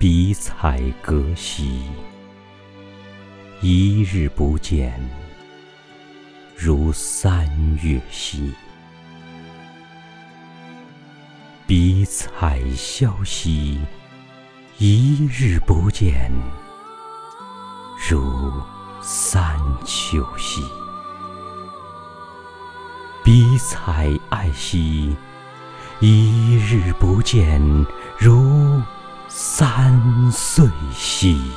比彩隔兮，一日不见，如三月兮；比采萧兮，一日不见，如三秋兮；比采艾兮，一日不见，如。三岁兮。